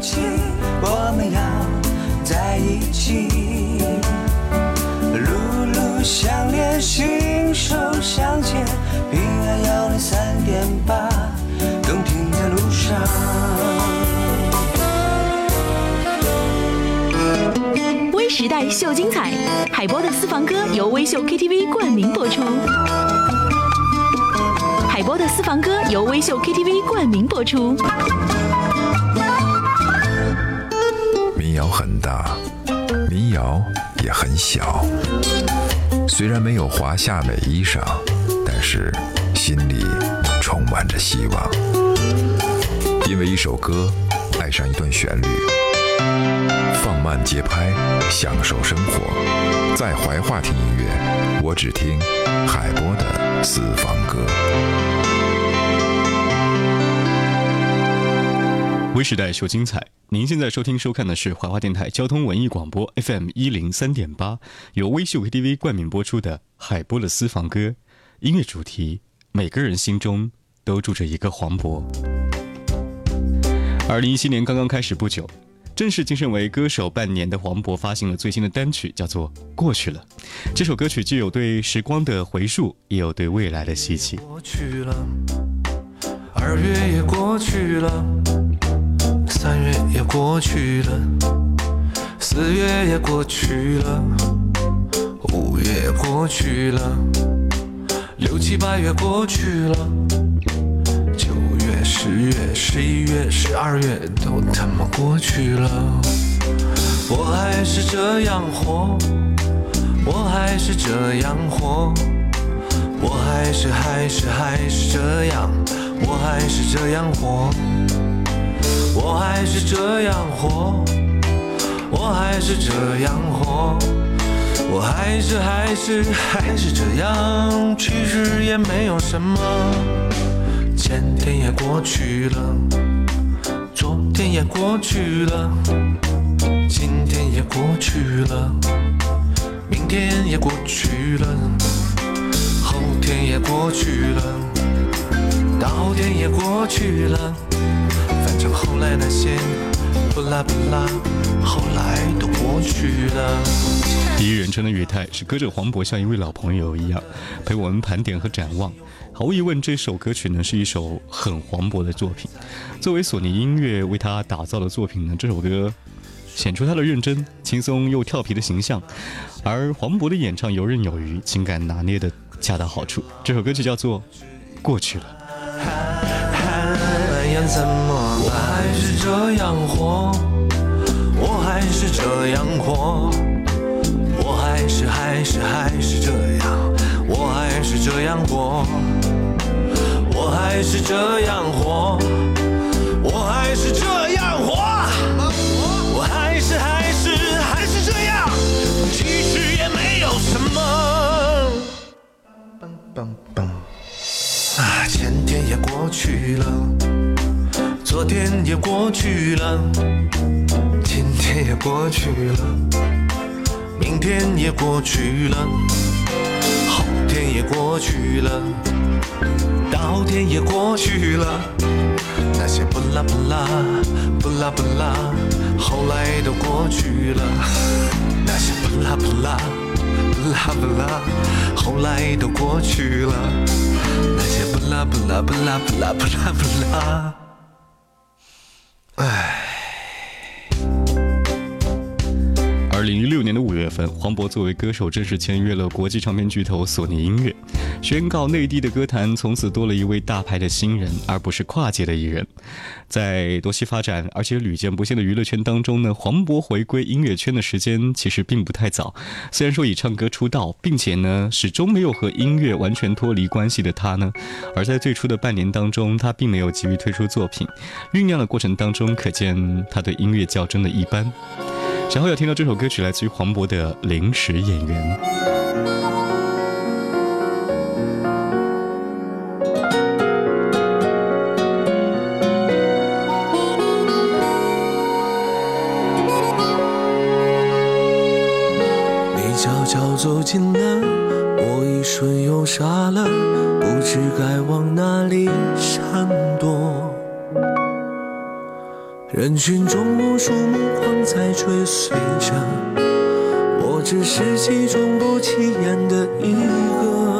起，我们要在一起。路路相连，心手相牵，平安幺零三点八，动听在路上。微时代秀精彩，海波的私房歌由微秀 KTV 冠名播出。海波的私房歌由微秀 KTV 冠名播出。大，民谣也很小。虽然没有华夏美衣裳，但是心里充满着希望。因为一首歌，爱上一段旋律。放慢节拍，享受生活，在怀化听音乐，我只听海波的私房歌。微时代秀精彩，您现在收听收看的是怀化电台交通文艺广播 FM 一零三点八，由微秀 KTV 冠名播出的海波的私房歌音乐主题。每个人心中都住着一个黄渤。二零一七年刚刚开始不久。正式晋升为歌手半年的黄渤发行了最新的单曲，叫做《过去了》。这首歌曲既有对时光的回溯，也有对未来的希冀。过去了，二月也过去了，月也过去了，四月也过去了，五月也过去了，六七八月过去了。九月十月、十一月、十二月都他妈过去了，我还是这样活，我还是这样活，我还是还是还是这样，我还是这样活，我还是这样活，我还是这样活，我还是还是还是这样，其实也没有什么。前天也过去了，昨天也过去了，今天也过去了，明天也过去了，后天也过去了，大后天也过去了，像后来那些不拉不拉，后来都过去了。第一人称的语态是歌者黄渤像一位老朋友一样，陪我们盘点和展望。毫无疑问，这首歌曲呢是一首很黄渤的作品。作为索尼音乐为他打造的作品呢，这首歌显出他的认真、轻松又调皮的形象，而黄渤的演唱游刃有余，情感拿捏的恰到好处。这首歌曲叫做《过去了》。我还是这样活，我还是这样活，我还是还是还是这样，我还是这样过。我还是这样活，我还是这样活，我还是还是还是这样，其实也没有什么。啊，前天也过去了，昨天也过去了，今天也过去了，明天也过去了，后天也过去了。到天也过去了，那些不拉不拉不拉不拉，后来都过去了。那些不拉不拉不拉不拉，后来都过去了。那些不拉不拉不拉不拉不拉不拉，唉。二零一六年的五月份，黄渤作为歌手正式签约了国际唱片巨头索尼音乐，宣告内地的歌坛从此多了一位大牌的新人，而不是跨界的艺人。在多栖发展而且屡见不鲜的娱乐圈当中呢，黄渤回归音乐圈的时间其实并不太早。虽然说以唱歌出道，并且呢始终没有和音乐完全脱离关系的他呢，而在最初的半年当中，他并没有急于推出作品，酝酿的过程当中，可见他对音乐较真的一般。然后要听到这首歌曲，来自于黄渤的《临时演员》。走近了，我一瞬又傻了，不知该往哪里闪躲。人群中无数目光在追随着，我只是其中不起眼的一个。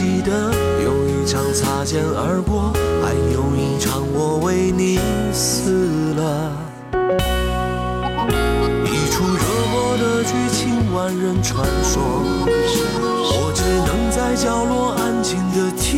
记得，有一场擦肩而过，还有一场我为你死了。一出热播的剧情，万人传说，我只能在角落安静的听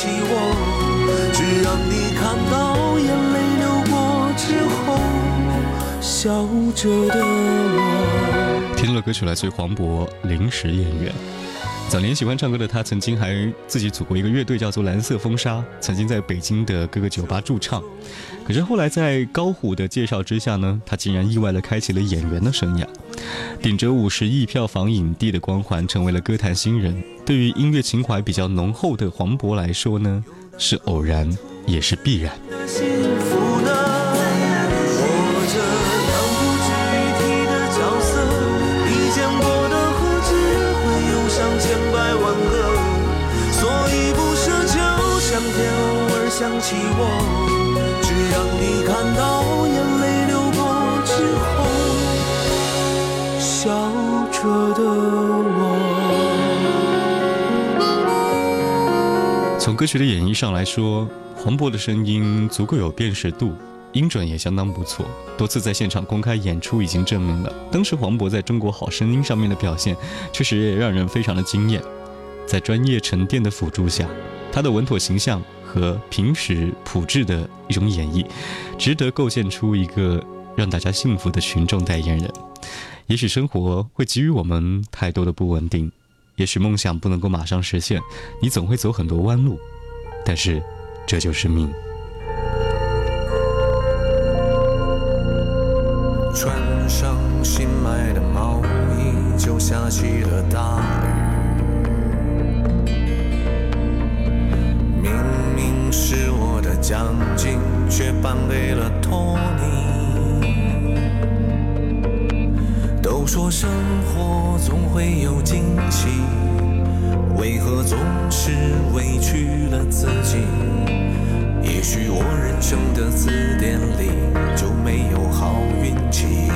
起我，只让你看到眼泪流过之后，笑着的我。听了歌曲来自于黄渤《临时演员》。早年喜欢唱歌的他，曾经还自己组过一个乐队，叫做蓝色风沙，曾经在北京的各个酒吧驻唱。可是后来在高虎的介绍之下呢，他竟然意外地开启了演员的生涯，顶着五十亿票房影帝的光环，成为了歌坛新人。对于音乐情怀比较浓厚的黄渤来说呢，是偶然，也是必然。歌曲的演绎上来说，黄渤的声音足够有辨识度，音准也相当不错。多次在现场公开演出已经证明了，当时黄渤在中国好声音上面的表现，确实也让人非常的惊艳。在专业沉淀的辅助下，他的稳妥形象和平时朴质的一种演绎，值得构建出一个让大家幸福的群众代言人。也许生活会给予我们太多的不稳定，也许梦想不能够马上实现，你总会走很多弯路，但是这就是命。穿上新买的毛衣，就下起了大雨。明明是我的奖金，却颁给了托尼。都说生活总会有惊喜，为何总是委屈了自己？也许我人生的字典里就没有好运气。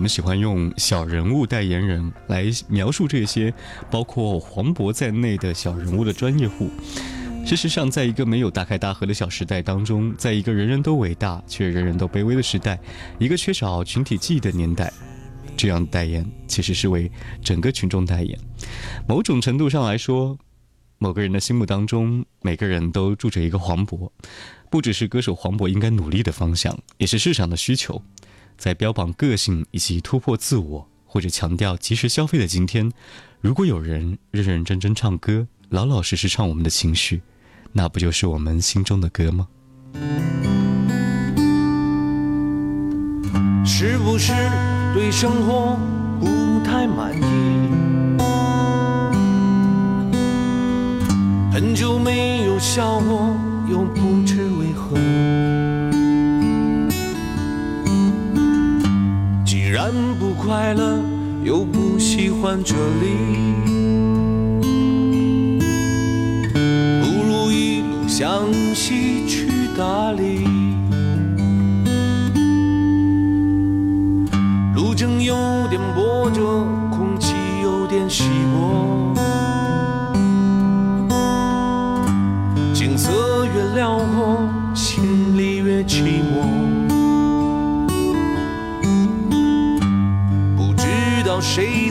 我们喜欢用小人物代言人来描述这些包括黄渤在内的小人物的专业户。事实上，在一个没有大开大合的小时代当中，在一个人人都伟大却人人都卑微的时代，一个缺少群体记忆的年代，这样的代言其实是为整个群众代言。某种程度上来说，某个人的心目当中，每个人都住着一个黄渤，不只是歌手黄渤应该努力的方向，也是市场的需求。在标榜个性以及突破自我，或者强调及时消费的今天，如果有人认认真真唱歌，老老实实唱我们的情绪，那不就是我们心中的歌吗？是不是对生活不太满意？很久没有笑过，又不知为何。快乐，又不喜欢这里，不如一路向西去大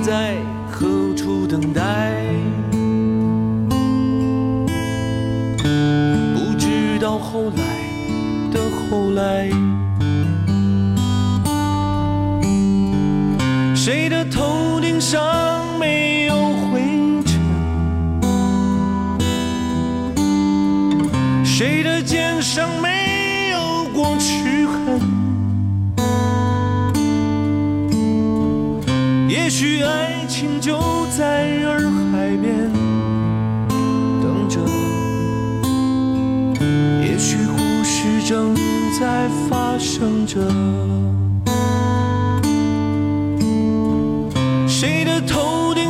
在何处等待，不知道后来的后来。谁的头顶上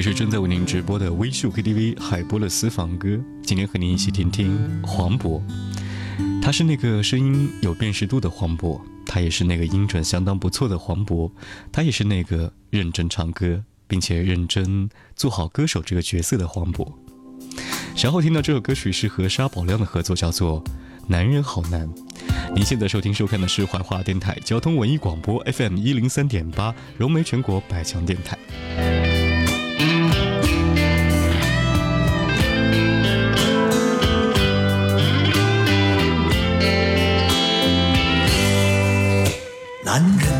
里是正在为您直播的微秀 KTV 海波的私房歌，今天和您一起听听黄渤。他是那个声音有辨识度的黄渤，他也是那个音准相当不错的黄渤，他也是那个认真唱歌并且认真做好歌手这个角色的黄渤。稍后听到这首歌曲是和沙宝亮的合作，叫做《男人好难》。您现在收听收看的是怀化电台交通文艺广播 FM 一零三点八，融媒全国百强电台。男人，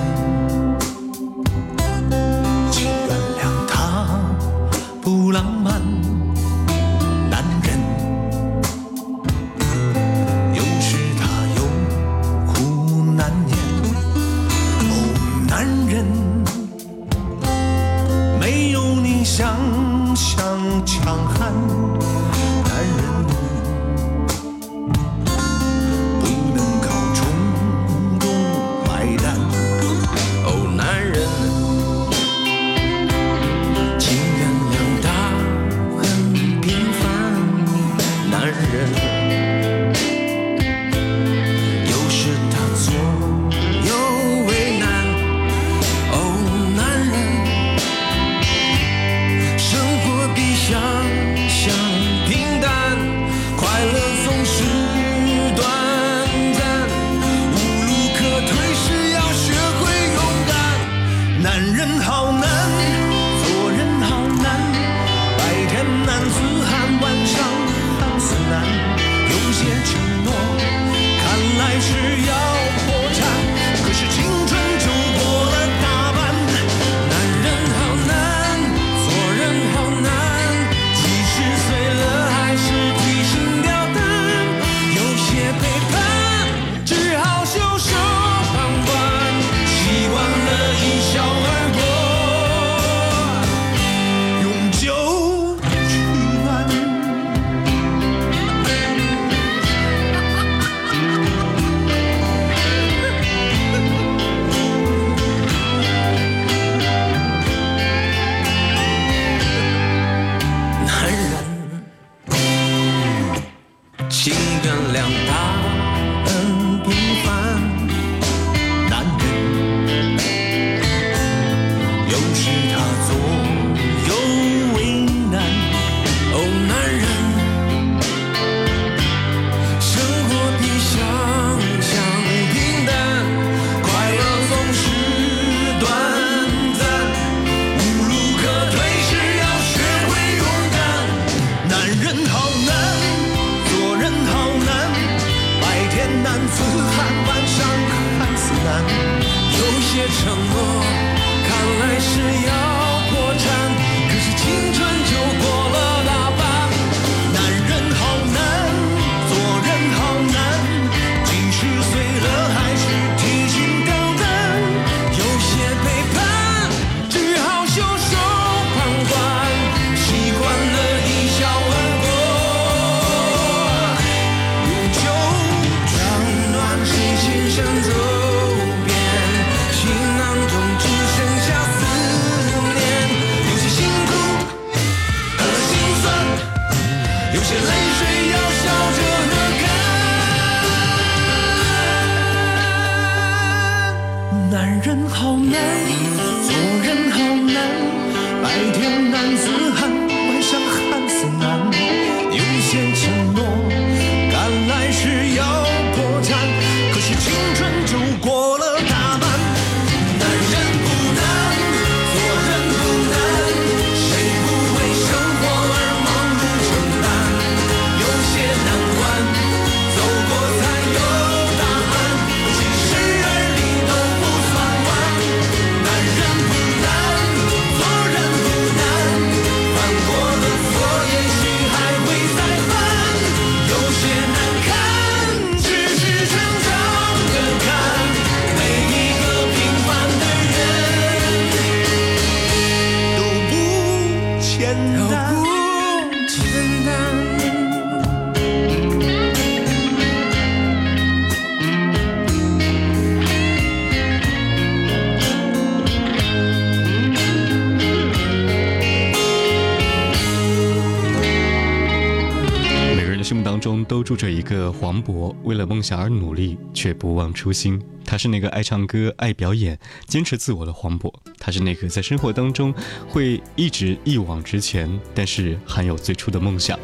心目当中都住着一个黄渤，为了梦想而努力，却不忘初心。他是那个爱唱歌、爱表演、坚持自我的黄渤。他是那个在生活当中会一直一往直前，但是还有最初的梦想。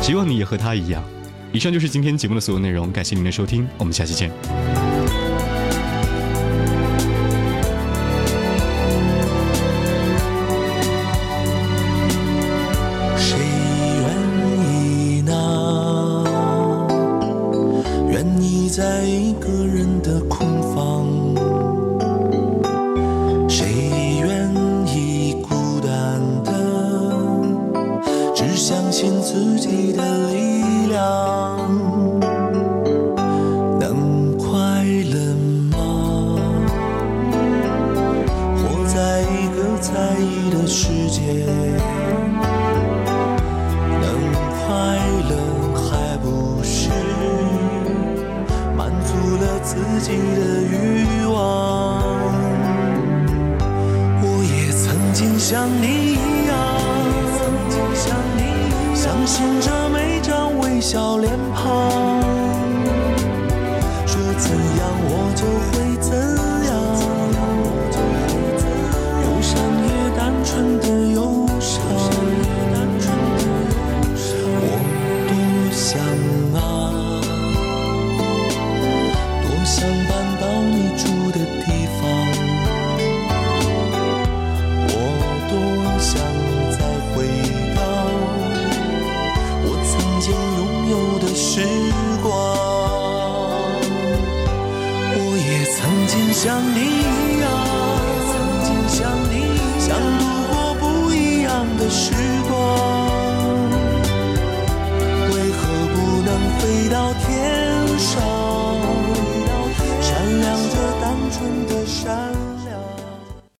希望你也和他一样。以上就是今天节目的所有内容，感谢您的收听，我们下期见。相信自己的力量能快乐吗？活在一个在意的世界能快乐还不是？满足了自己的欲望。我也曾经像你。一相信着每张微笑脸庞。说怎样我就会